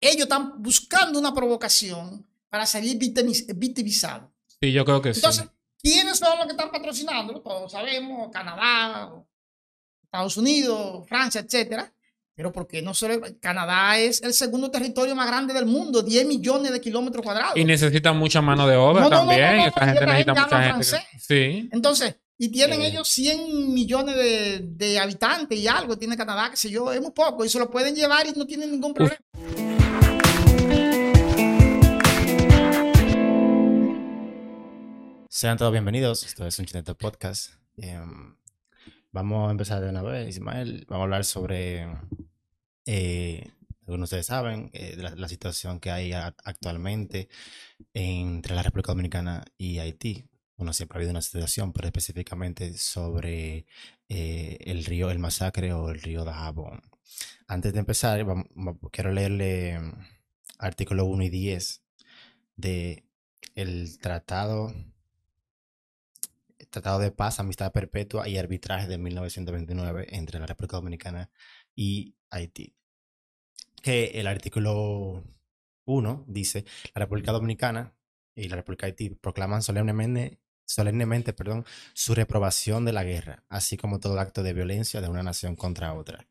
ellos están buscando una provocación para salir victimizados. Sí, yo creo que Entonces, sí. ¿quiénes son los que están patrocinando? Todos sabemos, Canadá, Estados Unidos, Francia, etcétera. Pero porque no solo Canadá es el segundo territorio más grande del mundo, 10 millones de kilómetros cuadrados. Y necesitan mucha mano de obra No, también. no, no, Esta gente necesita mucha gente. francés. Sí. Entonces, y tienen Eh. ellos 100 millones de, de habitantes y algo, tiene Canadá, que sé yo, es muy poco, y se lo pueden llevar y no tienen ningún problema. Sean todos bienvenidos. Esto es un Chinete Podcast. Em, vamos a empezar de una vez, Ismael. Vamos a hablar sobre, eh, como ustedes saben, eh, la, situación que hay actualmente entre la República Dominicana y Haití. Bueno, siempre ha habido una situación, pero específicamente sobre eh, el río, el masacre o el río Dajabón. Antes de empezar, quiero leerle em, artículo 1 y 10 de el tratado Tratado de Paz, Amistad Perpetua y Arbitraje de 1929 entre la República Dominicana y Haití. Que el artículo 1 dice, la República Dominicana y la República Haití proclaman solemnemente, solemnemente perdón, su reprobación de la guerra, así como todo acto de violencia de una nación contra otra.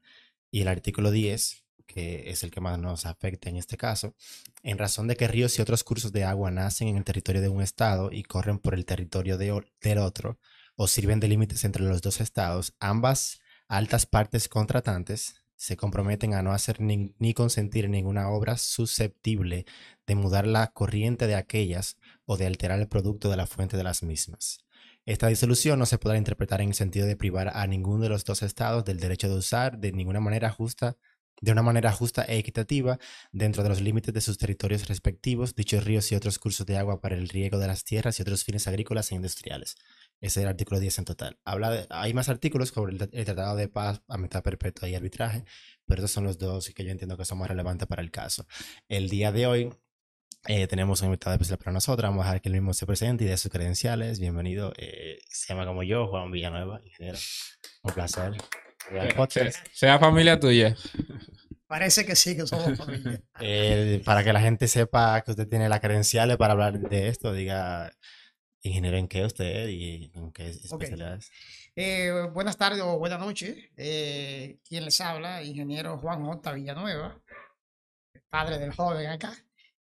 Y el artículo 10, que es el que más nos afecta en este caso, en razón de que ríos y otros cursos de agua nacen en el territorio de un estado y corren por el territorio del otro, o sirven de límites entre los dos estados, ambas altas partes contratantes se comprometen a no hacer ni, ni consentir ninguna obra susceptible de mudar la corriente de aquellas o de alterar el producto de la fuente de las mismas. Esta disolución no se podrá interpretar en el sentido de privar a ninguno de los dos estados del derecho de usar de ninguna manera justa de una manera justa e equitativa dentro de los límites de sus territorios respectivos, dichos ríos y otros cursos de agua para el riego de las tierras y otros fines agrícolas e industriales. Ese es el artículo 10 en total. Habla de- hay más artículos sobre el, el Tratado de Paz, Amistad Perpetua y Arbitraje, pero estos son los dos que yo entiendo que son más relevantes para el caso. El día de hoy eh, tenemos un invitado especial para nosotros. Vamos a dejar que él mismo se presente y dé sus credenciales. Bienvenido. eh, se llama como yo, Juan Villanueva, ingeniero. Un placer. Podcast. Sea- familia tuya. Parece que sí, que somos familia. Eh, para que la gente sepa que usted tiene las credenciales para hablar de esto, diga ingeniero en qué usted y en qué Ok. especialidad es. Eh, buenas tardes o buenas noches. Eh, ¿Quién les habla? Ingeniero Juan J. Villanueva, padre del joven acá,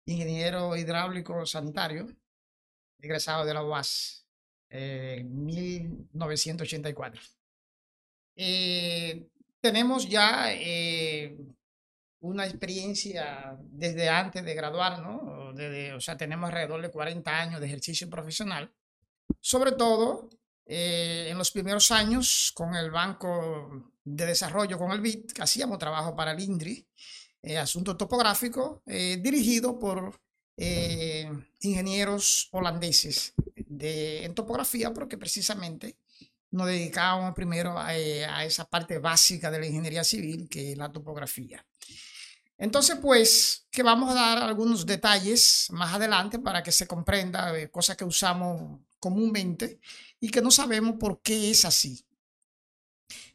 ingeniero hidráulico sanitario, egresado de la UAS eh, en 1984. Eh, tenemos ya eh, una experiencia desde antes de graduar, ¿no? Desde, o sea, tenemos alrededor de 40 años de ejercicio profesional, sobre todo eh, en los primeros años con el Banco de Desarrollo, con el BID, que hacíamos trabajo para el INDRI, eh, asunto topográfico, eh, dirigido por eh, ingenieros holandeses de, en topografía, porque precisamente nos dedicábamos primero a, eh, a esa parte básica de la ingeniería civil, que es la topografía. Entonces, pues, que vamos a dar algunos detalles más adelante para que se comprenda eh, cosas que usamos comúnmente y que no sabemos por qué es así.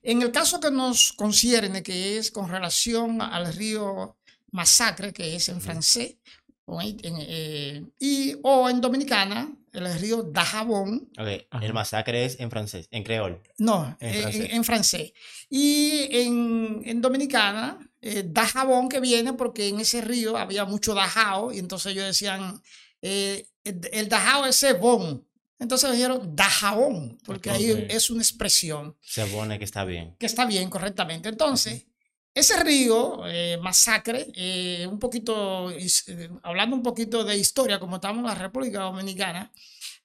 En el caso que nos concierne, que es con relación al río Masacre, que es en francés, o en, en, eh, y, o en dominicana, el río Dajabón, Ok, Ajá. el masacre es en francés, en creol. no, En en, en- francés. en francés. Y en, en dominicana, eh, Dajabón que viene porque en ese río había mucho dajao y entonces ellos decían, eh, el, el dajao es bon. Entonces dijeron Dajabón, porque ahí Ok. es una expresión Se supone que está bien. que está bien correctamente. Entonces, ese río, eh, Masacre, eh, un poquito, eh, hablando un poquito de historia, como estamos en la República Dominicana,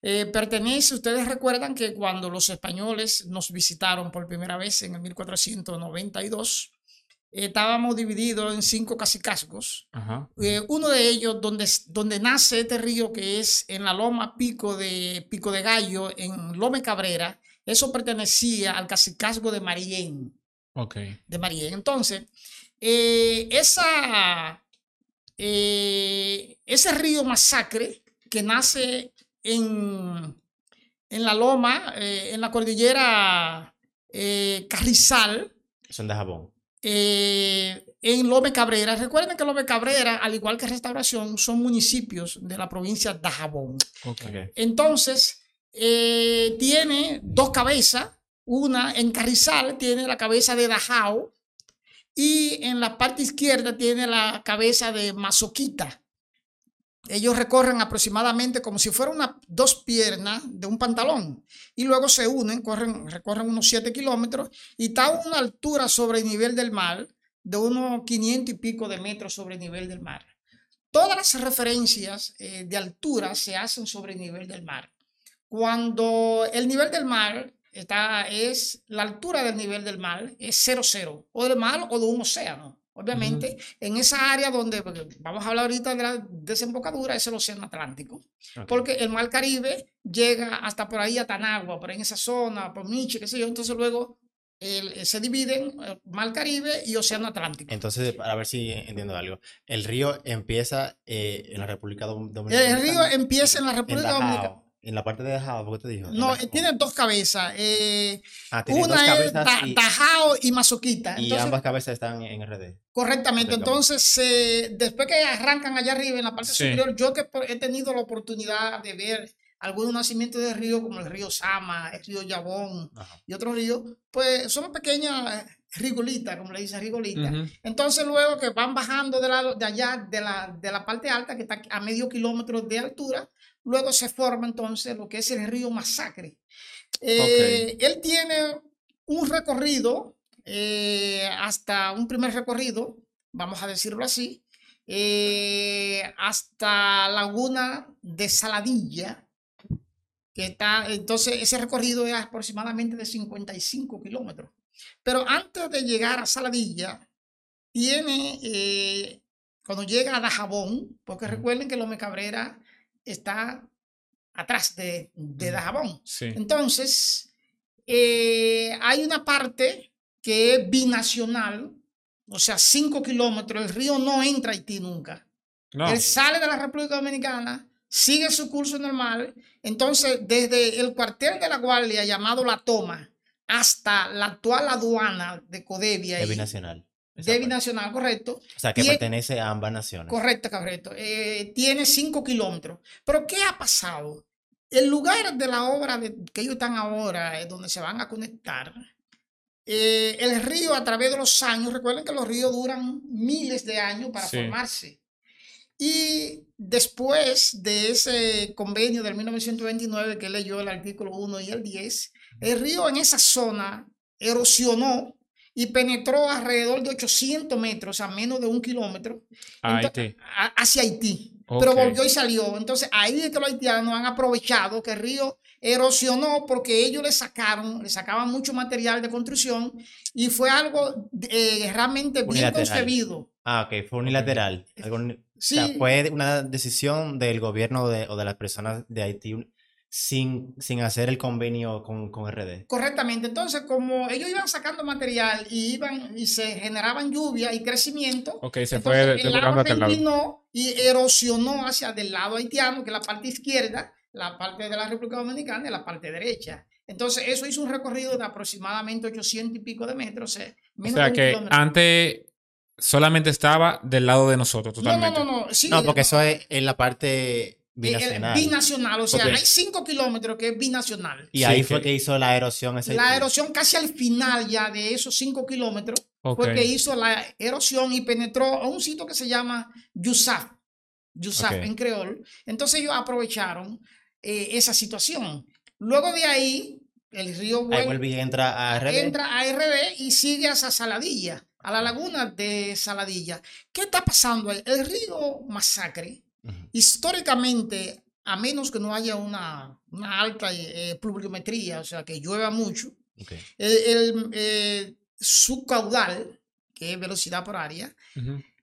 eh, pertenece, ustedes recuerdan que cuando los españoles nos visitaron por primera vez en el 1492, eh, estábamos divididos en cinco cacicazgos. Ajá. Eh, uno de ellos, donde, donde nace este río, que es en la loma Pico de, Pico de Gallo, en Lome Cabrera, eso pertenecía al cacicazgo de Marién Ok. de Marién. Entonces, eh, esa, eh, ese río Masacre que nace en, en la loma, eh, en la cordillera Carrizal, Son de jabón. en Lome Cabrera. Recuerden que Lome Cabrera, al igual que Restauración, son municipios de la provincia de Dajabón. Ok. Ok. Entonces, tiene dos cabezas. Una en Carrizal tiene la cabeza de Dajao y en la parte izquierda tiene la cabeza de Mazoquita. Ellos recorren aproximadamente como si fueran una, dos piernas de un pantalón y luego se unen, corren, recorren unos 7 kilómetros y está a una altura sobre el nivel del mar de unos 500 y pico de metros sobre el nivel del mar. Todas las referencias eh, de altura se hacen sobre el nivel del mar. Cuando el nivel del mar está, es la altura del nivel del mar, es 0,0, o del mar o de un océano. Obviamente, en esa área donde, vamos a hablar ahorita de la desembocadura, es el océano Atlántico. Porque el mar Caribe llega hasta por ahí a Tanagua, por ahí en esa zona, por Michi, qué sé yo. Entonces luego el- se dividen eh, mar Caribe y océano Atlántico. Entonces, para ver si entiendo algo. El río empieza eh, en la República Dom- Dominicana. El río empieza en la República Dominicana. En la parte de Dajao, ¿por qué te dijo? No, Dajao. tiene dos cabezas. eh, Ah, tiene dos una es cabezas Ta- y, Tajao y Mazoquita. y Entonces, ambas cabezas están en RD. correctamente. Entonces, se- después que arrancan allá arriba en la parte Sí. superior, yo que he tenido la oportunidad de ver algunos nacimientos de río, como el río Sama, el río Yabón Ajá. y otros ríos, pues son pequeñas rigolitas, como le dicen rigolitas. Ujú. Entonces, luego que van bajando de, la, de allá, de la, de la parte alta, que está a medio kilómetro de altura, luego se forma entonces lo que es el río Masacre. Eh, Él tiene un recorrido, eh, hasta un primer recorrido, vamos a decirlo así, eh, hasta Laguna de Saladilla, que está, entonces ese recorrido es aproximadamente de 55 kilómetros. Pero antes de llegar a Saladilla, tiene, eh, cuando llega a Dajabón, porque recuerden que Lome Cabrera está atrás de, de. Dajabón. Sí. Entonces, eh, hay una parte que es binacional, o sea, 5 kilómetros, el río no entra a Haití nunca. No. Él sale de la República Dominicana, sigue su curso normal. Entonces, desde el cuartel de la Guardia llamado La Toma hasta la actual aduana de Codevia, Es y- binacional. de binacional, correcto. O sea, que Tiene- pertenece a ambas naciones. Correcto, correcto. Eh, tiene 5 kilómetros. Pero, ¿qué ha pasado? El lugar de la obra de, que ellos están ahora, eh, donde se van a conectar, eh, el río a través de los años, recuerden que los ríos duran miles de años para Sí. formarse. Y después de ese convenio del 1929 que leyó el artículo 1 y el 10, el río en esa zona erosionó y penetró alrededor de 800 metros a menos de un kilómetro Haití. a- hacia Haití. Pero Ok. volvió y salió. Entonces ahí es que los haitianos han aprovechado que el río erosionó porque ellos le sacaron, le sacaban mucho material de construcción y fue algo eh, realmente bien Unilateral. concebido. Ah, ok, fue unilateral. Algo uni- Sí, O sea, fue una decisión del gobierno de- o de las personas de Haití sin, sin hacer el convenio con, con RD. correctamente. Entonces, como ellos iban sacando material y iban y se generaban lluvia y crecimiento, Ok, se entonces fue el agua lado. y erosionó hacia del lado haitiano, que es la parte izquierda, la parte de la República Dominicana y la parte derecha. Entonces, eso hizo un recorrido de aproximadamente 800 y pico de metros. eh, O menos sea que kilómetro. antes solamente estaba del lado de nosotros, No, totalmente. no, no, no. sí, No, porque eh, eso es en la parte eh, binacional. binacional. O sea, hay 5 kilómetros que es binacional. y Sí, ahí fue que hizo la erosión ese La erosión casi al final ya de esos 5 kilómetros fue que hizo la erosión y penetró a un sitio que se llama Yusaf, Yusaf en creol. Entonces ellos aprovecharon eh, esa situación. Luego de ahí, el río Ahí vuelve- vuelve y entra a RD. entra a RD y sigue hacia Saladilla, a la laguna de Saladilla. ¿Qué está pasando ahí? El río Masacre, históricamente, a menos que no haya una, una alta eh, pluviometría, o sea, que llueva mucho, el, el, eh, su caudal, que es velocidad por área,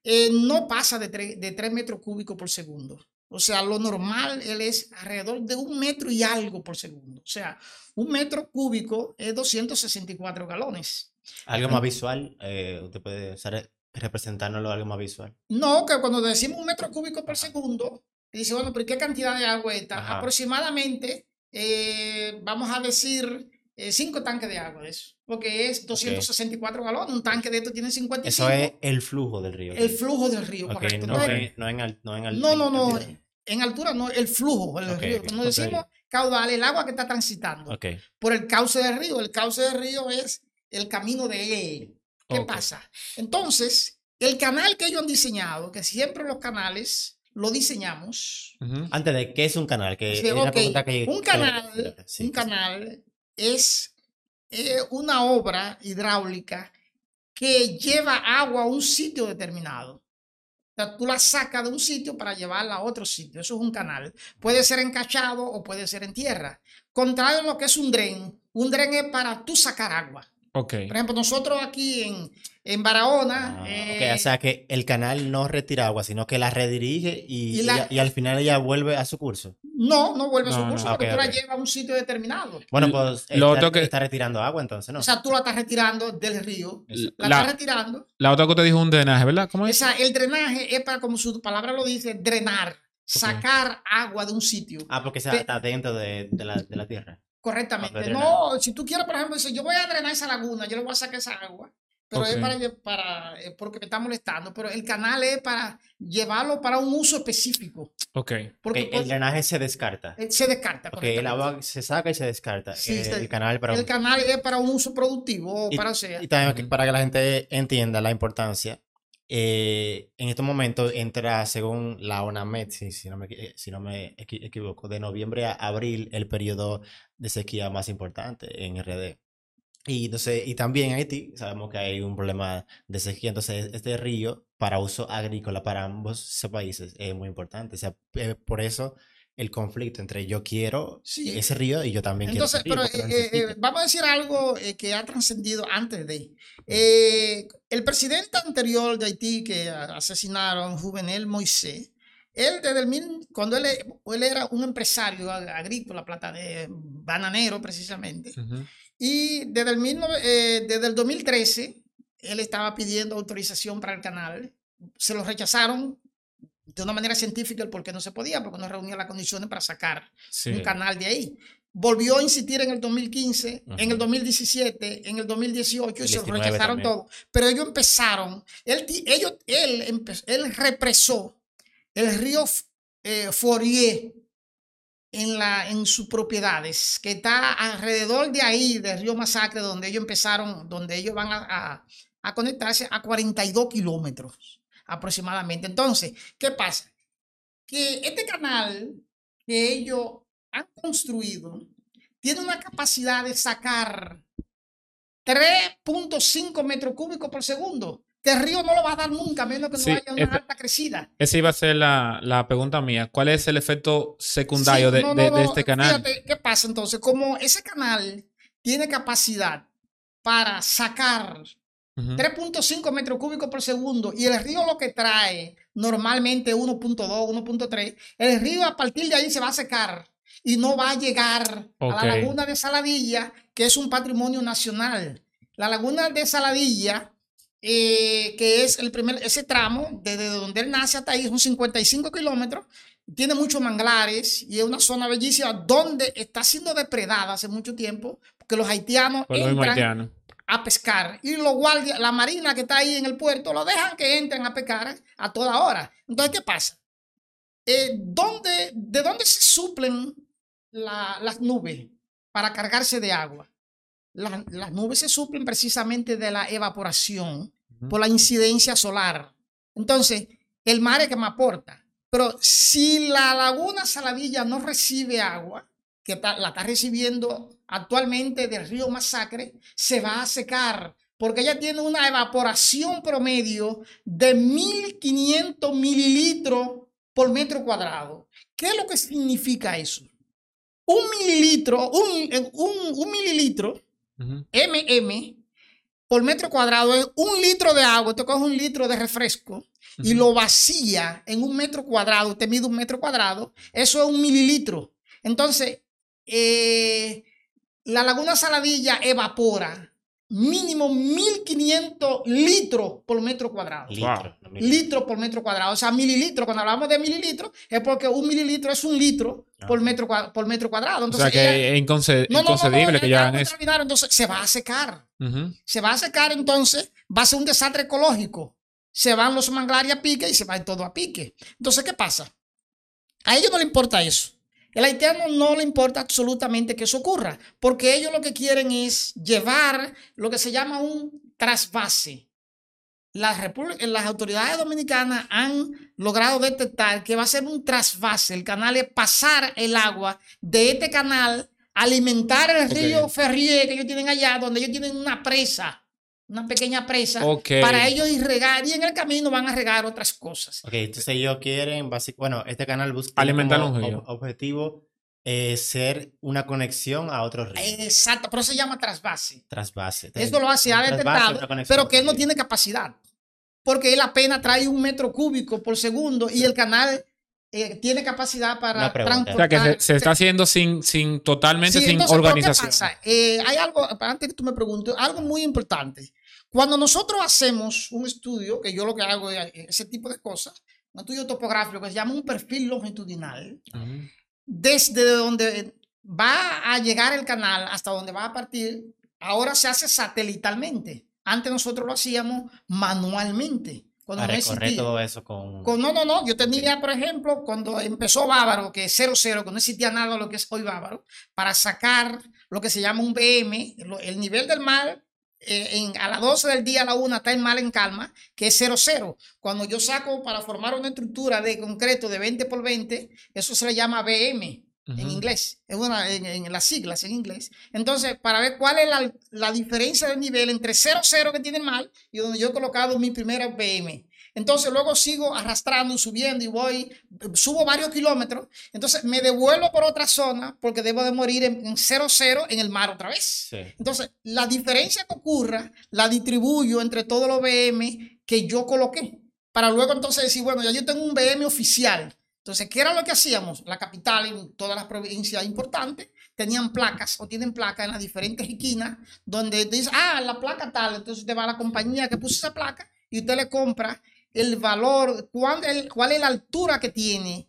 eh, no pasa de 3, de 3 metros cúbicos por segundo. O sea, lo normal él es alrededor de un metro y algo por segundo. O sea, un metro cúbico es 264 galones. Algo más visual, eh, usted puede usar- representárnoslo algo más visual. No, que cuando decimos un metro cúbico por segundo, dice, bueno, pero ¿qué cantidad de agua está? Ajá. Aproximadamente, eh, vamos a decir, eh, cinco tanques de agua eso, porque es 264 galones, un tanque de esto tiene 55. Eso es el flujo del río. el flujo del río, Ok, correcto. no, Entonces, no en al- no en al- no, no, no, altura. en altura no, el flujo del Ok, río. Cuando decimos caudal, el agua que está transitando por el cauce del río. El cauce del río es el camino de él. ¿Qué pasa? Entonces, el canal que ellos han diseñado, que siempre los canales lo diseñamos. Antes de, ¿qué es un canal? Que es que- Un que- canal, sí, un que- canal es eh, una obra hidráulica que lleva agua a un sitio determinado. O sea, tú la sacas de un sitio para llevarla a otro sitio. Eso es un canal. Puede ser encachado o puede ser en tierra. Contrario a lo que es un dren. Un dren es para tú sacar agua. Por ejemplo, nosotros aquí en, en Barahona. Ah, eh, ok, o sea que el canal no retira agua, sino que la redirige y, Y la- y- y al final ella vuelve a su curso. no, no vuelve a su no. curso Ah, porque tú la llevas a un sitio determinado. Bueno, pues lo está, otro que- está retirando agua entonces, ¿no? O sea, tú la estás retirando del río. La, La, estás retirando. la otra que te dijo un drenaje, ¿verdad? ¿Cómo es? Esa, el drenaje es para, como su palabra lo dice, drenar, sacar agua de un sitio. ah, porque está dentro de, de la, de la tierra. Correctamente. No, si tú quieres, por ejemplo, decir, yo voy a drenar esa laguna, yo le voy a sacar esa agua. Pero es para, para eh, porque me está molestando. Pero el canal es para llevarlo para un uso específico. Ok. Porque pues, el drenaje se descarta. eh, se descarta. Ok, el agua se saca y se descarta. Sí, Eh, se- el canal para El un- canal es para un uso productivo, o Y- para o sea. Y también para que la gente entienda la importancia, eh, en estos momentos entra, según la ONAMED, si, si no me, si no me equi- equivoco, de noviembre a abril, el periodo de sequía más importante en RD. Y, entonces, y también en Haití sabemos que hay un problema de sequía, entonces este río para uso agrícola para ambos países es muy importante. O sea, eh, por eso el conflicto entre yo quiero Sí. ese río y yo también Entonces, quiero pero ese río. eh, eh, necesito. vamos a decir algo eh, que ha trascendido antes de. Eh, el presidente anterior de Haití que a- asesinaron, Juvenel Moisés, él desde el mil, cuando él, él era un empresario ag- agrícola, plata de bananero precisamente, Ujú. y desde el, 19 eh, desde el 2013 él estaba pidiendo autorización para el canal, se lo rechazaron de una manera científica el por qué no se podía, porque no reunía las condiciones para sacar Sí. un canal de ahí. Volvió a insistir en el 2015, en el Ujú. 2017, en el 2018 y se lo 19 rechazaron todo. Pero ellos empezaron, él, ellos, él, empe- él represó el río eh, Fourier en, la, en sus propiedades, que está alrededor de ahí, del río Masacre, donde ellos empezaron, donde ellos van a, a- a conectarse a 42 kilómetros aproximadamente. Entonces, ¿qué pasa? Que este canal que ellos han construido tiene una capacidad de sacar 3.5 metros cúbicos por segundo. Que el río no lo va a dar nunca, menos que no Sí, haya una alta crecida. Esa iba a ser la, la pregunta mía. ¿Cuál es el efecto secundario Sí, de, no, de- no, de no, este canal? Fíjate, ¿qué pasa entonces? Como ese canal tiene capacidad para sacar Ujú. 3.5 metros cúbicos por segundo y el río lo que trae normalmente 1.2, 1.3, el río a partir de ahí se va a secar y no va a llegar a la laguna de Saladilla, que es un patrimonio nacional. La laguna de Saladilla, eh, que es el primer, ese tramo, desde donde él nace hasta ahí, son 55 kilómetros, tiene muchos manglares y es una zona bellísima donde está siendo depredada hace mucho tiempo, porque los haitianos Por lo mismo entran haitiano. A pescar. Y los guardias, la marina que está ahí en el puerto, lo dejan que entren a pescar a toda hora. Entonces, ¿qué pasa? Eh, ¿dónde, ¿De dónde se suplen la- las nubes para cargarse de agua? La- las nubes se suplen precisamente de la evaporación por la incidencia solar. Entonces, el mar es que me aporta. Pero si la laguna Saladilla no recibe agua, que ta- la está recibiendo actualmente del río Masacre, se va a secar porque ella tiene una evaporación promedio de 1500 mililitros por metro cuadrado. ¿Qué es lo que significa eso? Un mililitro, un, eh, un- un mililitro. MM por metro cuadrado es un litro de agua. Usted coge un litro de refresco y lo vacía en un metro cuadrado. Usted mide un metro cuadrado. Eso es un mililitro. Entonces, eh, la laguna Saladilla evapora mínimo 1500 litros por metro cuadrado. Litro, por metro cuadrado. O sea, mililitros. Cuando hablamos de mililitros, es porque un mililitro es un litro por Ah. metro, cua- por metro cuadrado. O sea ella- que es inconce- no, no, no, no, inconcebible que ya hagan eso. Entonces, se va a secar. Se va a secar, entonces, va a ser un desastre ecológico. Se van los manglares a pique y se va todo a pique. Entonces, ¿qué pasa? A ellos no le importa eso. El haitiano no le importa absolutamente que eso ocurra, porque ellos lo que quieren es llevar lo que se llama un trasvase. Las, las autoridades dominicanas han logrado detectar que va a ser un trasvase. El canal es pasar el agua de este canal, alimentar el río Ferrier que ellos tienen allá, donde ellos tienen una presa, una pequeña presa, para ellos ir regar y en el camino van a regar otras cosas. Ok, entonces ellos quieren, básic- bueno, este canal busca Alimentar como un ob- objetivo eh, ser una conexión a otro río. Exacto, pero se llama trasvase. Trasvase. Esto lo hace, ha detectado, pero que él no tiene capacidad. Porque él apenas trae un metro cúbico por segundo y el canal eh, tiene capacidad para pregunta. O sea que transportar. se, se está haciendo sin, sin totalmente Sí, sin entonces, ¿pero qué organización. pasa? Eh, hay algo, antes que tú me preguntes, algo muy importante. Cuando nosotros hacemos un estudio, que yo lo que hago es eh, ese tipo de cosas, un estudio topográfico que se llama un perfil longitudinal, Ujú. desde donde va a llegar el canal hasta donde va a partir, ahora se hace satelitalmente. Antes nosotros lo hacíamos manualmente. Cuando Para no recorrer todo eso con... Con- no, no, no. Yo tenía, por ejemplo, cuando empezó Bávaro, que es 00, que no existía nada de lo que es hoy Bávaro, para sacar lo que se llama un BM, el nivel del mar, eh, en, a las 12 del día, a la 1 está el mar en calma, que es 00. Cuando yo saco para formar una estructura de concreto de 20 por 20, eso se le llama BM en inglés, es una, en, en las siglas en inglés. Entonces, para ver cuál es la, la diferencia de nivel entre 0, 0 que tiene el mar y donde yo he colocado mi primera BM. Entonces, luego sigo arrastrando, subiendo y voy, subo varios kilómetros. Entonces, me devuelvo por otra zona porque debo de morir en, en 0, 0 en el mar otra vez. Sí. Entonces, la diferencia que ocurra la distribuyo entre todos los BM que yo coloqué. Para luego entonces decir, bueno, ya yo tengo un BM oficial. Entonces, ¿qué era lo que hacíamos? La capital y todas las provincias importantes tenían placas o tienen placas en las diferentes esquinas donde te dice, ah, la placa tal. Entonces usted va a la compañía que puso esa placa y usted le compra el valor, cuál, el- cuál es la altura que tiene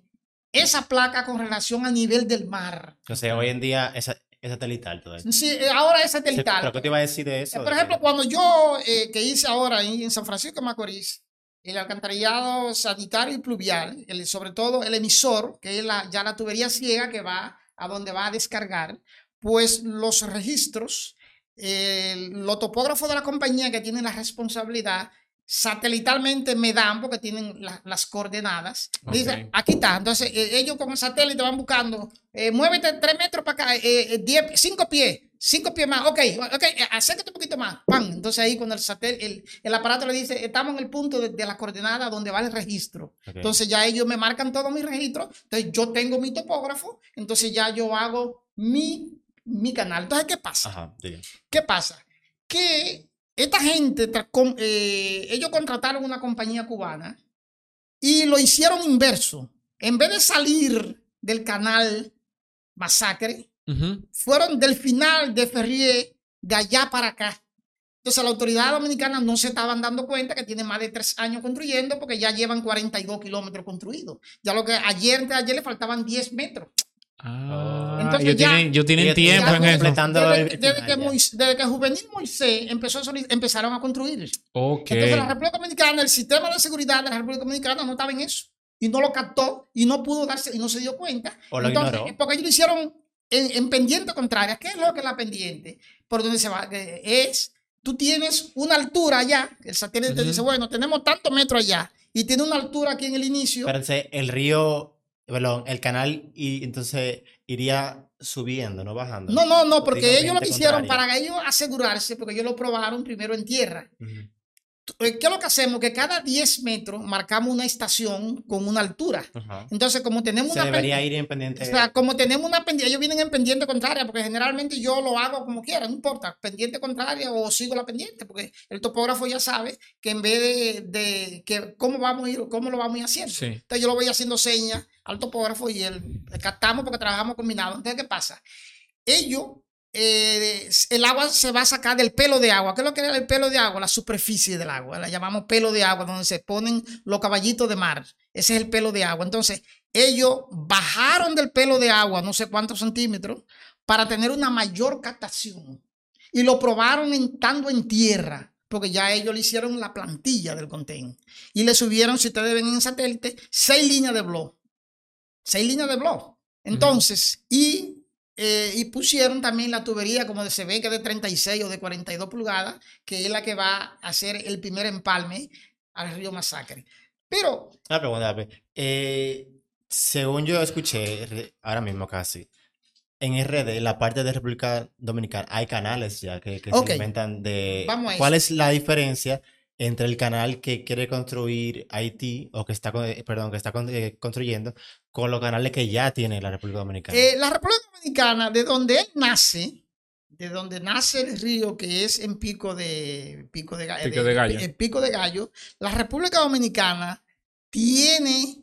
esa placa con relación al nivel del mar. Entonces, hoy en día es, es satelital todo esto. Sí, eh, ahora es satelital. ¿Pero qué te iba a decir de eso? Por ejemplo, cuando yo, eh, que hice ahora en San Francisco de Macorís, el alcantarillado sanitario y pluvial, el, sobre todo el emisor, que es la, ya la tubería ciega que va a donde va a descargar, pues los registros, eh, los topógrafos de la compañía que tienen la responsabilidad, satelitalmente me dan, porque tienen la- las coordenadas, Ok. dicen, aquí está. Entonces, eh, ellos con el satélite van buscando, eh, muévete tres metros para acá, eh, eh, diez, cinco pies, cinco pies más, ok, ok, eh, acércate un poquito más, ¡pam! Entonces ahí cuando el satélite, el, el aparato le dice, estamos en el punto de, de la coordenada donde va el registro. Ok. Entonces ya ellos me marcan todos mis registros, entonces yo tengo mi topógrafo, entonces ya yo hago mi, mi canal. Entonces, ¿qué pasa? Ajá. ¿Qué pasa? Que esta gente, eh, ellos contrataron una compañía cubana y lo hicieron inverso. En vez de salir del canal Masacre, fueron del final de Ferrier de allá para acá. Entonces, la autoridad dominicana no se estaban dando cuenta que tiene más de tres años construyendo porque ya llevan 42 kilómetros construidos. Ya lo que ayer, ayer le faltaban 10 metros. Ah, Entonces ellos ya- tienen, ellos tienen ellos tiempo ya en eso. Desde, desde que, final ya. Mois- desde que Juvenil Moisés empezó a empezaron a construir. Ok. Entonces la República Dominicana, el sistema de seguridad de la República Dominicana no estaba en eso. Y no lo captó y no pudo darse y no se dio cuenta. O lo Entonces, ignoró. porque ellos lo hicieron en, en pendiente contraria. ¿Qué es lo que es la pendiente? Por donde se va. Es, tú tienes una altura allá. El satélite te Ujú. dice, bueno, tenemos tantos metros allá. Y tiene una altura aquí en el inicio. Entonces, el río, perdón, el canal, y entonces iría subiendo, no bajando. no, no, no, porque ellos lo hicieron para ellos asegurarse, porque ellos lo probaron primero en tierra. ¿Qué es lo que hacemos? Que cada 10 metros marcamos una estación con una altura. Ajá. Entonces, como tenemos Se una debería ir en pendiente. o sea, como tenemos una pendiente, ellos vienen en pendiente contraria, porque generalmente yo lo hago como quiera, no importa, pendiente contraria o sigo la pendiente, porque el topógrafo ya sabe que en vez de, de que cómo vamos a ir, cómo lo vamos a ir haciendo. Sí. Entonces yo lo voy haciendo señas al topógrafo y él captamos porque trabajamos combinado. Entonces, ¿qué pasa? Ellos eh, el agua se va a sacar del pelo de agua. ¿Qué es lo que es el pelo de agua? La superficie del agua. La llamamos pelo de agua, donde se ponen los caballitos de mar. Ese es el pelo de agua. Entonces, ellos bajaron del pelo de agua no sé cuántos centímetros para tener una mayor captación. Y lo probaron estando en tierra, porque ya ellos le hicieron la plantilla del container. Y le subieron, si ustedes ven en satélite, seis líneas de blog. Seis líneas de blog. Entonces, y eh, y pusieron también la tubería, como se ve que de 36 o de 42 pulgadas, que es la que va a hacer el primer empalme al río Masacre. Pero. Una pregunta, eh, según yo escuché, ahora mismo casi, en RD, en la parte de República Dominicana, hay canales ya que, se alimentan de. ¿Cuál es la diferencia? Entre el canal que quiere construir Haití o que está, eh, perdón, que está eh, construyendo con los canales que ya tiene la República Dominicana. Eh, la República Dominicana, de donde él nace, de donde nace el río que es en Pico de Pico de, Pico de, Gallo, Pico de Gallo, la República Dominicana tiene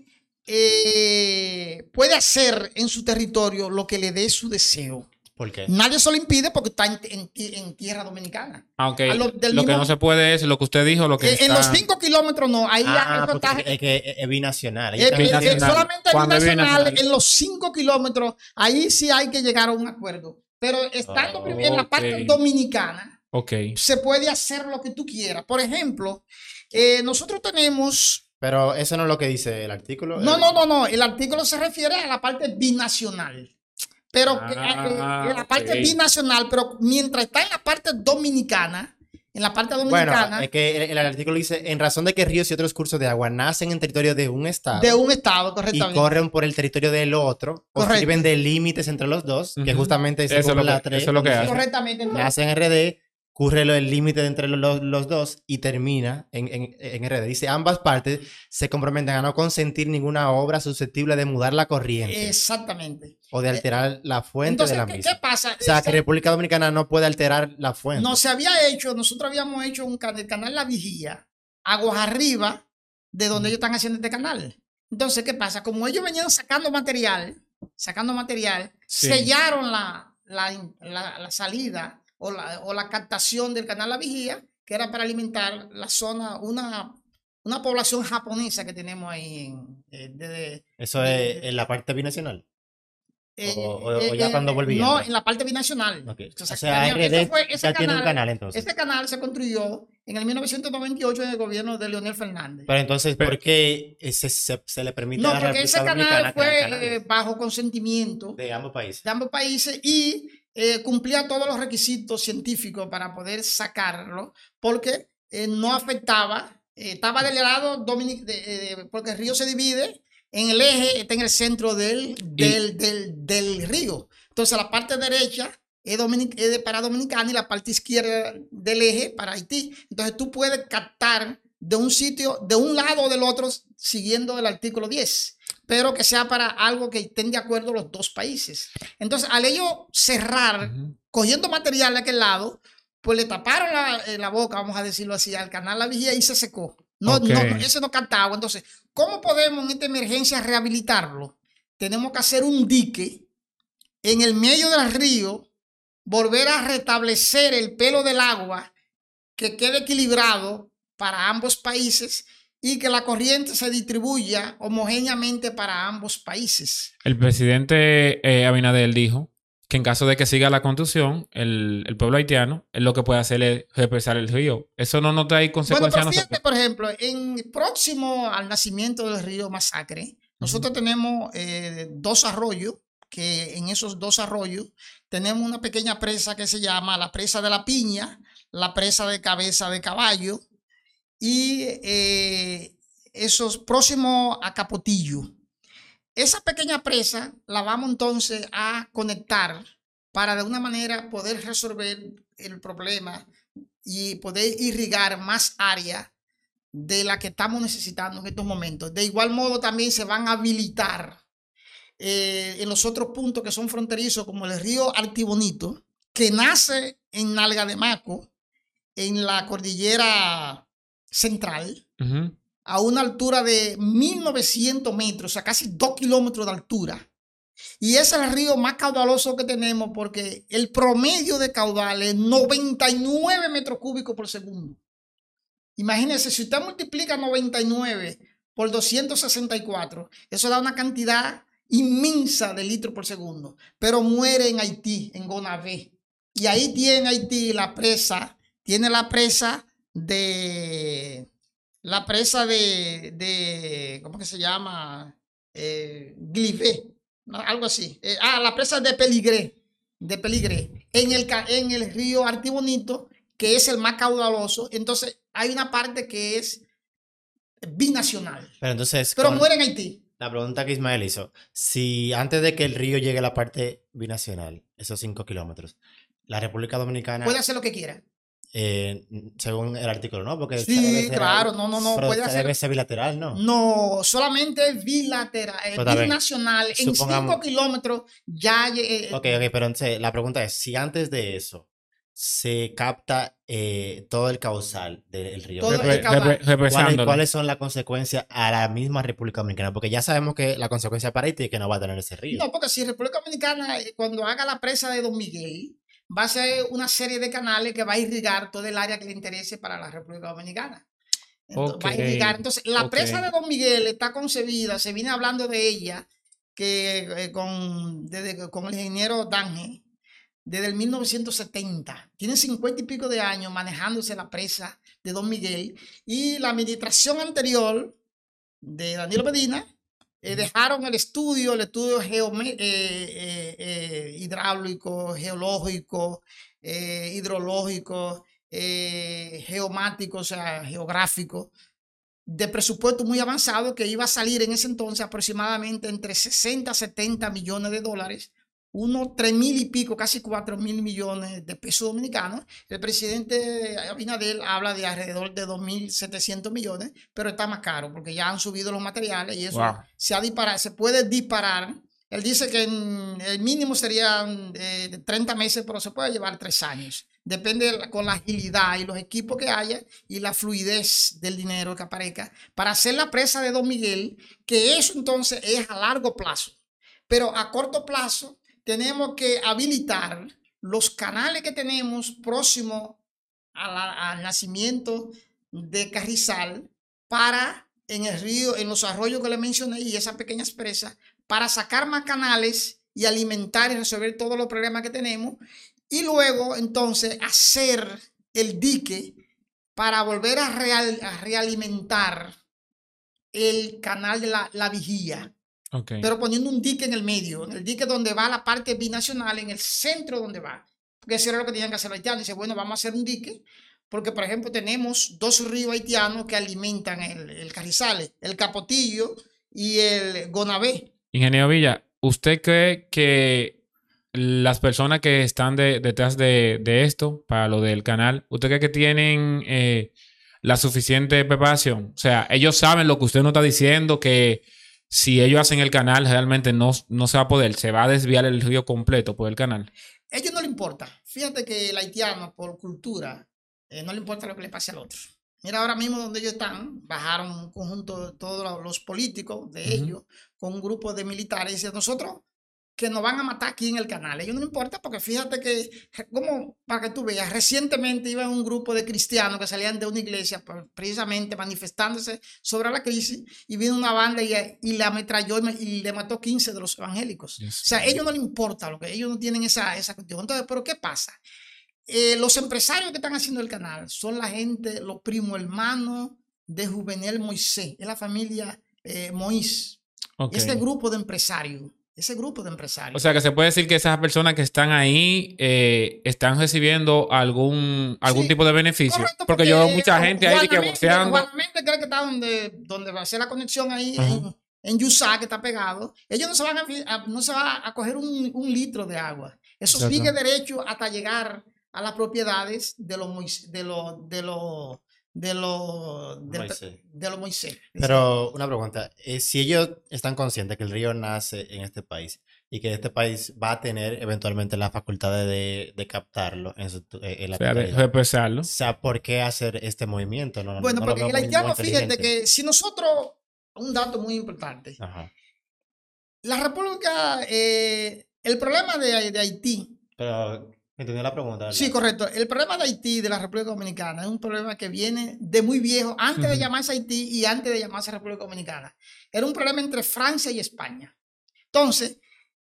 puede hacer en su territorio lo que le dé su deseo. ¿Por qué? Nadie se lo impide porque está en, tierra dominicana. Aunque ah, lo, que no se puede es lo que usted dijo, lo que En los 5 kilómetros no. Ahí ah, es que es binacional. es, binacional. solamente binacional, en los 5 kilómetros, ahí sí hay que llegar a un acuerdo. Pero estando en la parte dominicana, se puede hacer lo que tú quieras. Por ejemplo, eh, nosotros tenemos... Pero eso no es lo que dice el artículo. No, no, no, no. El artículo se refiere a la parte binacional pero eh, ah, en la parte binacional, pero mientras está en la parte dominicana, en la parte dominicana. Bueno, es que el, artículo dice, en razón de que ríos y otros cursos de agua nacen en territorio de un estado. De un estado, correctamente. Y corren por el territorio del otro, o sirven de límites entre los dos, que justamente eso es lo que, Eso es lo que hace. Correctamente. Nacen en RD, ocurre el límite entre los, los, dos y termina en, en, en, RD. Dice, ambas partes se comprometen a no consentir ninguna obra susceptible de mudar la corriente. Exactamente. O de alterar la fuente de la misma. ¿Qué pasa? O sea, que República Dominicana no puede alterar la fuente. No se había hecho, nosotros habíamos hecho un canal, el canal La Vigía, aguas arriba de donde ellos están haciendo este canal. Entonces, ¿qué pasa? Como ellos venían sacando material, sacando material, sellaron la, la, la salida o la, o la captación del canal La Vigía, que era para alimentar la zona, una, una población japonesa que tenemos ahí. En, eh, ¿Eso es en la parte binacional? Eh, o, eh, ya cuando volvía. No, en la parte binacional. O sea, RD ya tiene un canal entonces. Este canal se construyó en el 1998 en el gobierno de Leonel Fernández. Pero entonces, ¿por qué se, se, le permite no, a la porque ese canal fue bajo consentimiento de ambos países. De ambos países y eh, cumplía todos los requisitos científicos para poder sacarlo, porque eh, no afectaba, eh, estaba del lado porque el río se divide en el eje, está en el centro del, del, del, río. Entonces la parte derecha es, es para Dominicana y la parte izquierda del eje para Haití. Entonces tú puedes captar de un sitio, de un lado o del otro, siguiendo el artículo 10 pero que sea para algo que estén de acuerdo los dos países. Entonces, al ellos cerrar, cogiendo material de aquel lado, pues le taparon la, eh, la, boca, vamos a decirlo así, al canal La Vigía y se secó. No, no, ese no cantaba. Entonces, ¿cómo podemos en esta emergencia rehabilitarlo? Tenemos que hacer un dique en el medio del río, volver a restablecer el pelo del agua, que quede equilibrado para ambos países y que la corriente se distribuya homogéneamente para ambos países. El presidente eh, Abinadel dijo que en caso de que siga la construcción, el, pueblo haitiano es lo que puede hacer es represar el río. Eso no nos trae consecuencias. Bueno, fíjate, por ejemplo, en próximo al nacimiento del río Masacre, nosotros tenemos eh, dos arroyos, que en esos dos arroyos tenemos una pequeña presa que se llama la presa de la piña, la presa de cabeza de caballo, y eh, esos próximos a Capotillo. Esa pequeña presa la vamos entonces a conectar para de una manera poder resolver el problema y poder irrigar más área de la que estamos necesitando en estos momentos. De igual modo también se van a habilitar eh, en los otros puntos que son fronterizos, como el río Artibonito, que nace en Nalga de Maco, en la cordillera central, a una altura de 1900 metros, o sea, casi dos kilómetros de altura. Y es el río más caudaloso que tenemos porque el promedio de caudal es 99 metros cúbicos por segundo. Imagínense, si usted multiplica 99 por 264, eso da una cantidad inmensa de litros por segundo. Pero muere en Haití, en Gonavé. Y ahí tiene Haití la presa, tiene la presa de, la presa de, de ¿cómo que se llama? Eh, algo así. Eh, ah, la presa de Peligré, de Peligré, en el, ca- en el río Artibonito, que es el más caudaloso. Entonces, hay una parte que es binacional, Pero entonces, pero con muere en Haití. la pregunta que Ismael hizo, si antes de que el río llegue a la parte binacional, esos 5 kilómetros, la República Dominicana, Puede hacer lo que quiera. Eh, según el artículo, ¿no? Porque Sí, claro, no, no, no, pero puede hacer- debe ser bilateral, ¿no? No, solamente bilateral, eh, Pues, binacional. En Supongamos- 5 kilómetros ya. eh, Ok, ok, pero entonces la pregunta es, si antes de eso se capta eh, todo el causal del río, Todo el Repre- caudal. repre- ¿cuáles, cuáles son las consecuencias a la misma República Dominicana? Porque ya sabemos que la consecuencia para Haití es que no va a tener ese río. No, porque si República Dominicana, eh, cuando haga la presa de Don Miguel, va a ser una serie de canales que va a irrigar todo el área que le interese para la República Dominicana. Entonces, Va a irrigar. Entonces, la presa de Don Miguel está concebida, se viene hablando de ella que eh, con, desde- con el ingeniero Dange desde el 1970. Tiene 50 y pico de años manejándose la presa de Don Miguel y la administración anterior de Danilo Medina eh, dejaron el estudio, el estudio eh, eh, hidráulico, geológico, hidrológico, geomático, o sea, geográfico, de presupuesto muy avanzado que iba a salir en ese entonces aproximadamente entre 60 a 70 millones de dólares, unos 3 mil y pico, casi 4 mil millones de pesos dominicanos. El presidente Abinadel habla de alrededor de 2.700 millones, pero está más caro porque ya han subido los materiales y eso Wow. se, ha disparado, se puede disparar. Él dice que en- el mínimo serían eh, 30 meses, pero se puede llevar 3 años. Depende de la- con la agilidad y los equipos que haya y la fluidez del dinero que aparezca para hacer la presa de Don Miguel, que eso entonces es a largo plazo. Pero a corto plazo tenemos que habilitar los canales que tenemos próximos al nacimiento de Carrizal para en el río, en los arroyos que le mencioné y esas pequeñas presas, para sacar más canales y alimentar y resolver todos los problemas que tenemos. Y luego, entonces, hacer el dique para volver a, real- a realimentar el canal de la, la vigía Pero poniendo un dique en el medio, en el dique donde va la parte binacional, en el centro donde va. Porque eso era lo que tenían que hacer los haitianos. Dice, bueno, vamos a hacer un dique, porque por ejemplo tenemos dos ríos haitianos que alimentan el, el Carrizales, el Capotillo y el Gonabé. Ingeniero Villa, ¿usted cree que las personas que están de- detrás de, de esto, para lo del canal, ¿usted cree que tienen eh, la suficiente preparación? O sea, ellos saben lo que usted no está diciendo, que si ellos hacen el canal realmente no, no se va a poder, se va a desviar el río completo por el canal. A ellos no le importa. Fíjate que el haitiano, por cultura, eh, no le importa lo que le pase al otro. Mira, ahora mismo donde ellos están, bajaron un conjunto de todos los- políticos de ellos con un grupo de militares y nosotros que nos van a matar aquí en el canal. Ellos no importa porque fíjate que, como para que tú veas, recientemente iba un grupo de cristianos que salían de una iglesia pues, precisamente manifestándose sobre la crisis y vino una banda y, y la ametralló y, le mató 15 de los evangélicos. O sea, a ellos no les importa lo que ellos no tienen esa, esa cuestión. Entonces, ¿pero qué pasa? Eh, los empresarios que están haciendo el canal son la gente, los primos hermanos de Juvenel Moisés, es la familia eh, Mois. Ok. Este grupo de empresarios, ese grupo de empresarios. O sea, que se puede decir que esas personas que están ahí eh, están recibiendo algún, algún Sí, tipo de beneficio. Correcto, porque, yo veo mucha gente ahí que. Juanamente creo que está donde, donde va a ser la conexión ahí en, en Yusá, que está pegado. Ellos no se van a, no se va a coger un, un litro de agua. Eso Exacto. sigue derecho hasta llegar a las propiedades de los de los de los de los del- Moisés. de los Moisés. Pero una pregunta, eh, si ellos están conscientes que el río nace en este país y que este país va a tener eventualmente la facultad de, de captarlo en, su, eh, en la O sea, de totalidad, represarlo. o sea, ¿por qué hacer este movimiento? No, Bueno, no lo porque el haitiano, fíjate que si nosotros, un dato muy importante, Ajá. La República, eh, el problema de, de Haití Pero, ¿entendió la pregunta? verdad? Sí, correcto. El problema de Haití, de la República Dominicana, es un problema que viene de muy viejo, antes de llamarse Haití y antes de llamarse República Dominicana. Era un problema entre Francia y España. Entonces,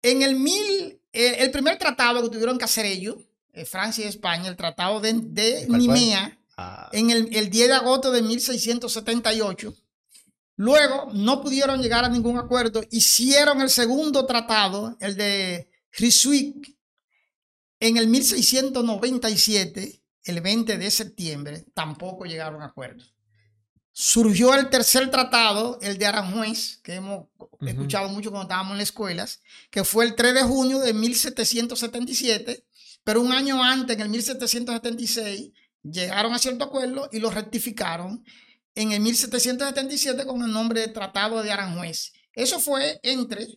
en el mil, eh, el primer tratado que tuvieron que hacer ellos, eh, Francia y España, el tratado de, de. Nimea, Ah, en el, el 10 de agosto de 1678. Luego no pudieron llegar a ningún acuerdo. Hicieron el segundo tratado, el de Ryswick, en el 1697, el 20 de septiembre. Tampoco llegaron a acuerdo. Surgió el tercer tratado, el de Aranjuez, que hemos escuchado mucho cuando estábamos en las escuelas, que fue el 3 de junio de 1777, pero un año antes, en el 1776, llegaron a cierto acuerdo y lo rectificaron en el 1777 con el nombre de Tratado de Aranjuez. Eso fue entre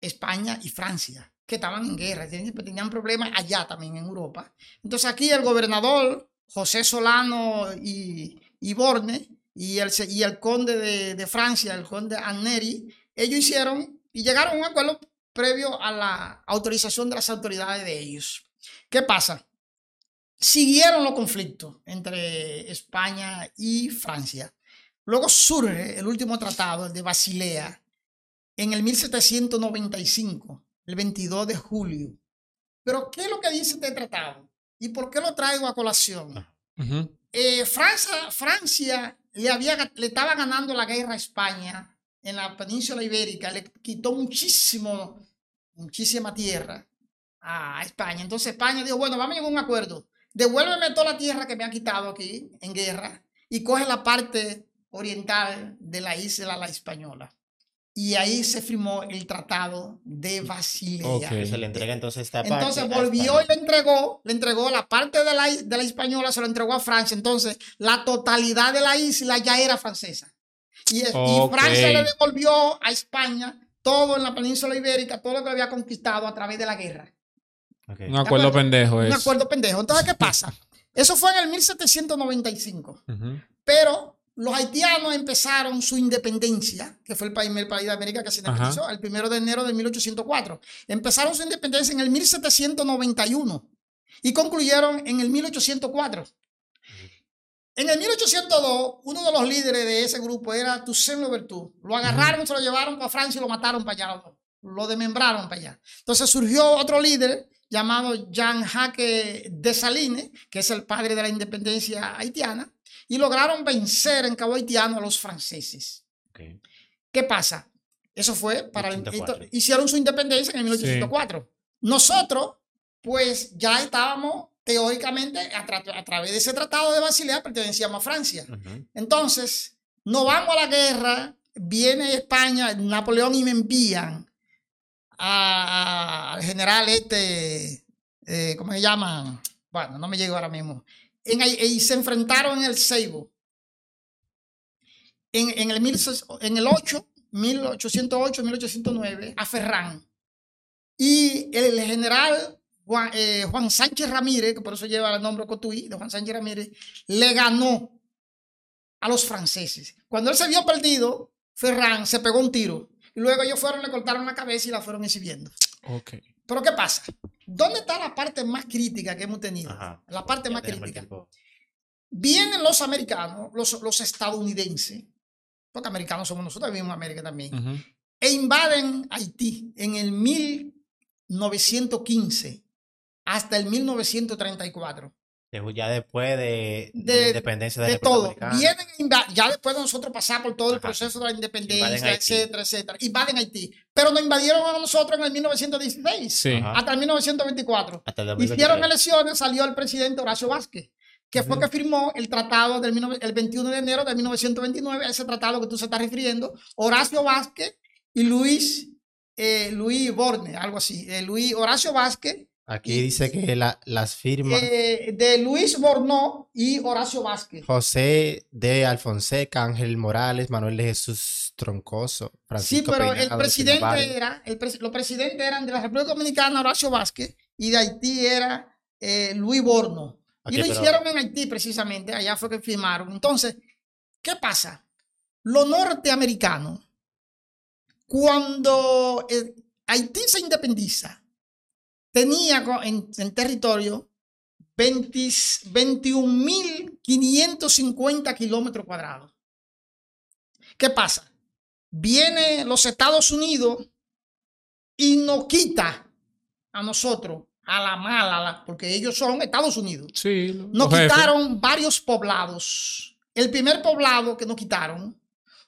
España y Francia, que estaban en guerra, tenían, problemas allá también en Europa. Entonces aquí el gobernador José Solano y, y Borne y el, y el conde de, de Francia, el conde Anneri, ellos hicieron y llegaron a un acuerdo previo a la autorización de las autoridades de ellos. ¿Qué pasa? Siguieron los conflictos entre España y Francia. Luego surge el último tratado, el de Basilea, en el 1795, el 22 de julio. Pero, ¿qué es lo que dice este tratado? ¿Y por qué lo traigo a colación? Eh, Francia, Francia le, había, ga- le estaba ganando la guerra a España en la península ibérica, le quitó muchísimo, muchísima tierra a España. Entonces España dijo, bueno, vamos a llegar a un acuerdo. Devuélveme toda la tierra que me ha quitado aquí en guerra y coge la parte oriental de la isla la española. Y ahí se firmó el tratado de Basilea. Ok. que se le entrega entonces esta parte. Entonces volvió y le entregó, le entregó la parte de la, de la española, se lo entregó a Francia. Entonces, la totalidad de la isla ya era francesa. Y, es- y. Francia le devolvió a España todo en la península ibérica, todo lo que había conquistado a través de la guerra. Ok. Un acuerdo acuerdo? pendejo Un es. acuerdo pendejo. Entonces, ¿qué pasa? Eso fue en el 1795. Ujú. Pero los haitianos empezaron su independencia, que fue el primer país de América que se Ajá. independizó, el primero de enero de 1804. Empezaron su independencia en el 1791 y concluyeron en el 1804. En el 1802, uno de los líderes de ese grupo era Toussaint Louverture. Lo agarraron, se lo llevaron para Francia y lo mataron para allá. Lo desmembraron para allá. Entonces surgió otro líder llamado Jean-Jacques Dessalines, que es el padre de la independencia haitiana, y lograron vencer en Cabo Haitiano a los franceses. ¿Qué pasa? Eso fue para el, 1804. esto- hicieron su independencia en el 1804. Nosotros, pues ya estábamos teóricamente a, tra- a través de ese tratado de Basilea pertenecíamos a Francia. Entonces, nos vamos a la guerra, viene España, Napoleón y me envían al general este, eh, ¿cómo se llama? Bueno, no me llego ahora mismo. En, y se enfrentaron en el Seibo. En, en el, mil ses- en el 8, 1808, 1809, a Ferrán. Y el general Juan, eh, Juan Sánchez Ramírez, que por eso lleva el nombre Cotuí, de Juan Sánchez Ramírez, le ganó a los franceses. Cuando él se vio perdido, Ferran se pegó un tiro. Y luego ellos fueron, le cortaron la cabeza y la fueron exhibiendo. Ok. Pero ¿qué pasa? ¿Dónde está la parte más crítica que hemos tenido? Ajá. La parte Ya más crítica. Vienen los americanos, los, los estadounidenses, porque americanos somos nosotros, vivimos en América también, e invaden Haití en el 1915 hasta el 1934. De- Ya después de, de independencia de, todo. Vienen ya después de nosotros pasar por todo el Ajá. proceso de la Invaden independencia, Haití. etcétera, etcétera. Invaden Haití. Pero nos invadieron a nosotros en el 1916, Sí. Ajá. hasta el 1924. Hasta el Hicieron 2023. elecciones, salió el presidente Horacio Vázquez, que fue que firmó el tratado del 19 el 21 de enero de 1929, a ese tratado que tú se estás refiriendo, Horacio Vázquez y Luis, eh, Luis Borne, algo así. Eh, Luis Horacio Vázquez Aquí dice que la- las firmas eh, de Luis Bornó y Horacio Vázquez. José de Alfonseca, Ángel Morales, Manuel de Jesús Troncoso, Sí, Francisco pero el presidente era, el pres- los presidentes eran de la República Dominicana Horacio Vázquez y de Haití era eh, Luis Borno. Y lo pero- hicieron en Haití precisamente, allá fue que firmaron. Entonces, ¿qué pasa? Los norteamericanos Cuando eh, Haití se independiza, tenía en, en territorio 20 21.550 kilómetros cuadrados. ¿Qué pasa? Viene los Estados Unidos y nos quita a nosotros, a la mala, a la- porque ellos son Estados Unidos. Sí. Nos jefes. quitaron varios poblados. El primer poblado que nos quitaron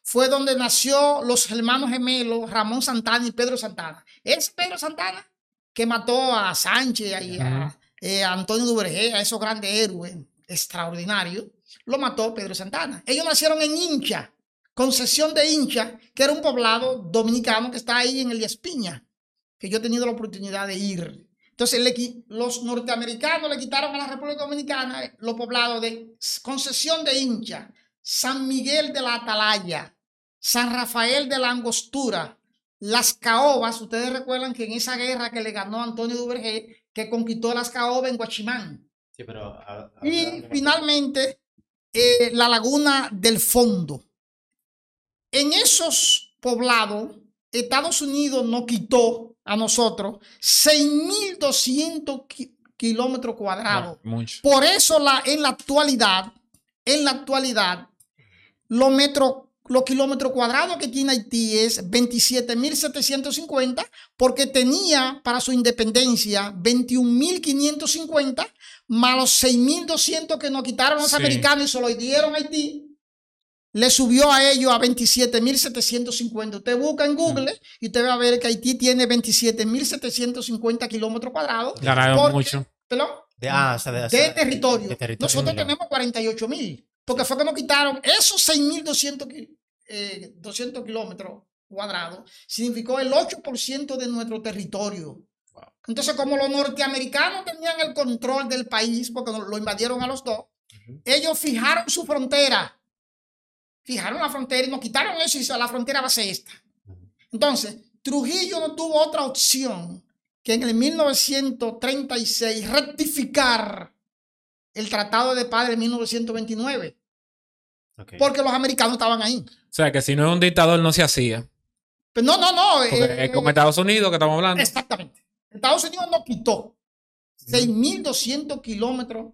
fue donde nació los hermanos gemelos Ramón Santana y Pedro Santana. Es Pedro Santana que mató a Sánchez y a, eh, a Antonio Duvergé, a esos grandes héroes extraordinarios. Lo mató Pedro Santana. Ellos nacieron en Hincha, concesión de Hincha, que era un poblado dominicano que está ahí en el Espiña, que yo he tenido la oportunidad de ir. Entonces, le los norteamericanos le quitaron a la República Dominicana eh, los poblados de Concesión de Hincha, San Miguel de la Atalaya, San Rafael de la Angostura, Las Caobas. Ustedes recuerdan que en esa guerra que le ganó Antonio Duvergé, que conquistó Las Caobas en Guachimán. Sí, pero. a- a- Y finalmente, eh, la laguna del fondo. En esos poblados, Estados Unidos nos quitó a nosotros 6.200 ki- kilómetros cuadrados. No. Por eso la, en la actualidad, en la actualidad, los metros, los kilómetros cuadrados que tiene Haití es 27.750 porque tenía para su independencia 21.550 más los 6.200 que nos quitaron los Sí. americanos y se lo dieron a Haití. Le subió a ellos a 27.750. Usted busca en Google y usted va a ver que Haití tiene 27.750 kilómetros cuadrados. Ganaron mucho. ¿Perdón? De, ah, o sea, de, o de sea, territorio. de territorio Nosotros tenemos 48 mil, porque fue que nos quitaron esos 6.200 ki- eh, 200 kilómetros cuadrados, significó el 8% de nuestro territorio. Entonces, como los norteamericanos tenían el control del país, porque lo invadieron a los dos, ellos fijaron su frontera, fijaron la frontera y nos quitaron eso y la frontera va a ser esta. Entonces, Trujillo no tuvo otra opción que en el 1936 rectificar el Tratado de Paz de 1929, Porque los americanos estaban ahí. O sea, que si no es un dictador no se hacía. Pero no, no, no. Eh, es como Estados Unidos que estamos hablando. Exactamente. Estados Unidos nos quitó 6.200 kilómetros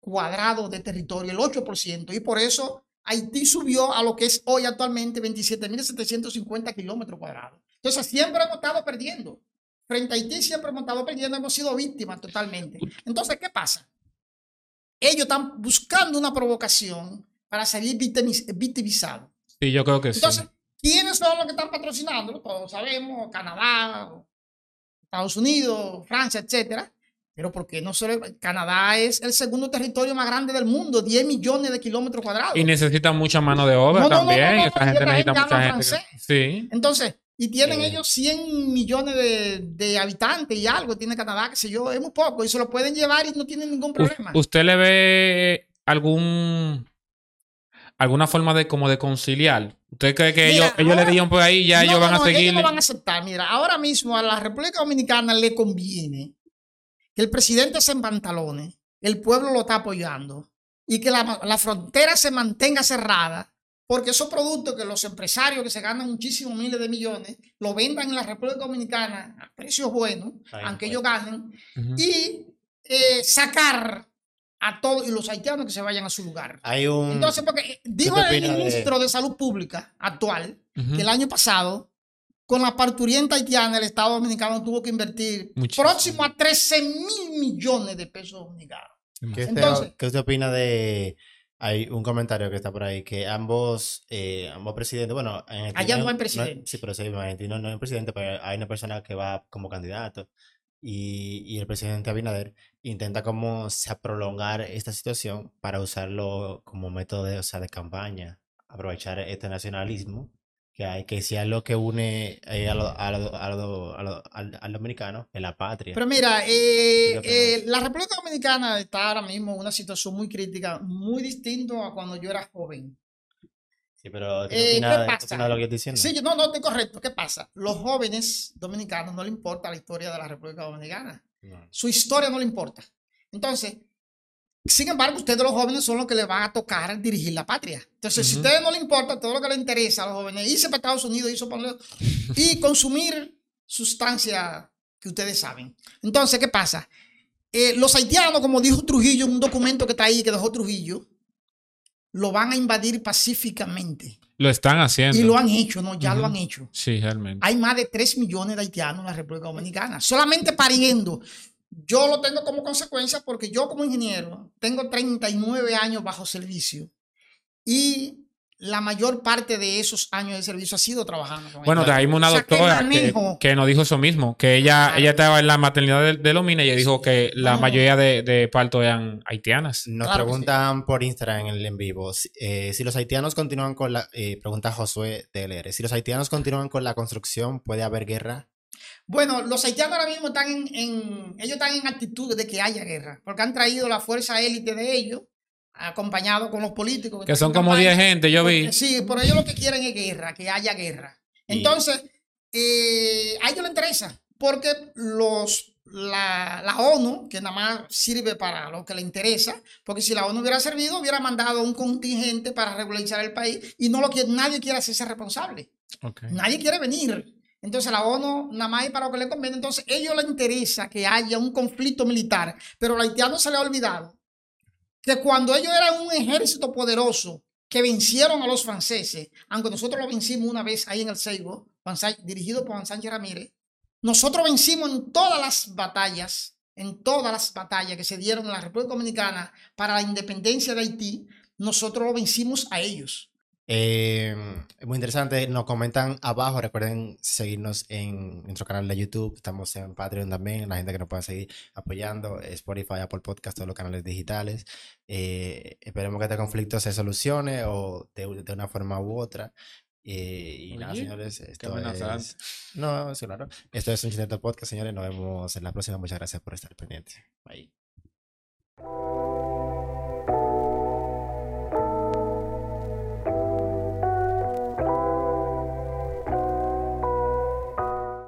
cuadrados de territorio, el 8%, y por eso Haití subió a lo que es hoy actualmente 27.750 kilómetros cuadrados. Entonces siempre hemos estado perdiendo. Frente a Haití siempre hemos estado perdiendo, hemos sido víctimas totalmente. Entonces, ¿qué pasa? Ellos están buscando una provocación para salir victimiz- victimizados. Sí, yo creo que sí. Entonces, ¿quiénes son los que están patrocinándolo? Todos sabemos, Canadá, Estados Unidos, Francia, etcétera. Pero porque no solo Canadá es el segundo territorio más grande del mundo, 10 millones de kilómetros cuadrados. Y necesitan mucha mano de obra No, también. no, no, Esta gente necesita mucha gente. que-. Sí. Entonces, y tienen Eh. ellos 100 millones de, de habitantes y algo, tiene Canadá, qué sé yo, es muy poco, y se lo pueden llevar y no tienen ningún problema. ¿Usted le ve algún alguna forma de como de conciliar? ¿Usted cree que Mira, ellos, ellos le digan por ahí ya No, ellos no, van a no, seguir? Ellos no van a aceptar. Mira, ahora mismo a la República Dominicana le conviene que el presidente se empantalone, el pueblo lo está apoyando y que la, la frontera se mantenga cerrada, porque esos productos que los empresarios que se ganan muchísimos miles de millones lo vendan en la República Dominicana a precios buenos, aunque ellos ganen, y eh, sacar a todos y los haitianos que se vayan a su lugar. Hay un. Entonces, porque eh, dijo el de- ministro de Salud Pública actual, Ujú. que el año pasado, con la parturienta haitiana, el Estado Dominicano tuvo que invertir Muchísimo. próximo a 13 mil millones de pesos dominicanos. ¿Qué usted, Entonces- qué usted opina de.? Hay un comentario que está por ahí que ambos, eh, ambos presidentes, bueno, en Allá no hay no- presidente. sí, pero sí, en no, no hay presidente, pero hay una persona que va como candidato y, y el presidente Abinader intenta como sea, prolongar esta situación para usarlo como método de, o sea, de campaña, aprovechar este nacionalismo que hay, que sea lo que une eh, a lo- a lo- a lo- al, al dominicano, en la patria. Pero mira, eh, eh, la República Dominicana está ahora mismo en una situación muy crítica, muy distinto a cuando yo era joven. Sí, pero ¿qué Eh, ¿qué pasa? de lo que estoy diciendo? Sí, no, no, estoy correcto. ¿Qué pasa? Los jóvenes dominicanos no le importa la historia de la República Dominicana. No. Su historia no le importa. Entonces, Sin embargo, ustedes los jóvenes son los que les van a tocar dirigir la patria. Entonces, si a ustedes no les importa todo lo que les interesa a los jóvenes, irse para Estados Unidos irse para- y consumir sustancia que ustedes saben. Entonces, ¿qué pasa? Eh, los haitianos, como dijo Trujillo en un documento que está ahí, que dejó Trujillo, lo van a invadir pacíficamente. Lo están haciendo. Y lo han hecho, ¿no? Ya lo han hecho. Sí, realmente. Hay más de 3 millones de haitianos en la República Dominicana, solamente pariendo. Yo lo tengo como consecuencia porque yo como ingeniero tengo 39 años bajo servicio y la mayor parte de esos años de servicio ha sido trabajando con Bueno, trajimos una O sea, que doctora que, manejo- que nos dijo eso mismo, que ella, Claro. ella estaba en la maternidad de, de Lomina y ella dijo que la No. mayoría de, de partos eran haitianas. Nos Claro preguntan por Instagram en el en vivo si, eh, si los haitianos continúan con la. eh, pregunta Josué DLR. Si los haitianos continúan con la construcción, ¿puede haber guerra? Bueno, los haitianos ahora mismo están en, en- ellos están en actitud de que haya guerra, porque han traído la fuerza élite de ellos, acompañado con los políticos. Que son como 10 campaña. gente, yo vi. Porque- Sí, pero ellos lo que quieren es guerra, que haya guerra. Entonces, eh, a ellos les interesa, porque los, la, la ONU, que nada más sirve para lo que le interesa, porque si la ONU hubiera servido, hubiera mandado un contingente para regularizar el país y no lo quiere, nadie quiere hacerse responsable. Nadie quiere venir. Entonces la ONU nada más es para lo que le conviene. Entonces a ellos les interesa que haya un conflicto militar, pero a los haitianos se les ha olvidado que cuando ellos eran un ejército poderoso que vencieron a los franceses, aunque nosotros lo vencimos una vez ahí en el Seibo, dirigido por Juan Sánchez Ramírez, nosotros vencimos en todas las batallas, en todas las batallas que se dieron en la República Dominicana para la independencia de Haití, nosotros lo vencimos a ellos. Eh, muy interesante. Nos comentan abajo. Recuerden seguirnos en nuestro canal de YouTube. Estamos en Patreon también. La gente que nos pueda seguir apoyando. Spotify, Apple Podcast, todos los canales digitales. Eh, esperemos que este conflicto se solucione o de, de una forma u otra. Eh, y nada, Oye, señores. Esto es... No, sí, claro. Esto es un Chinete Podcast, señores. Nos vemos en la próxima. Muchas gracias por estar pendientes. Bye.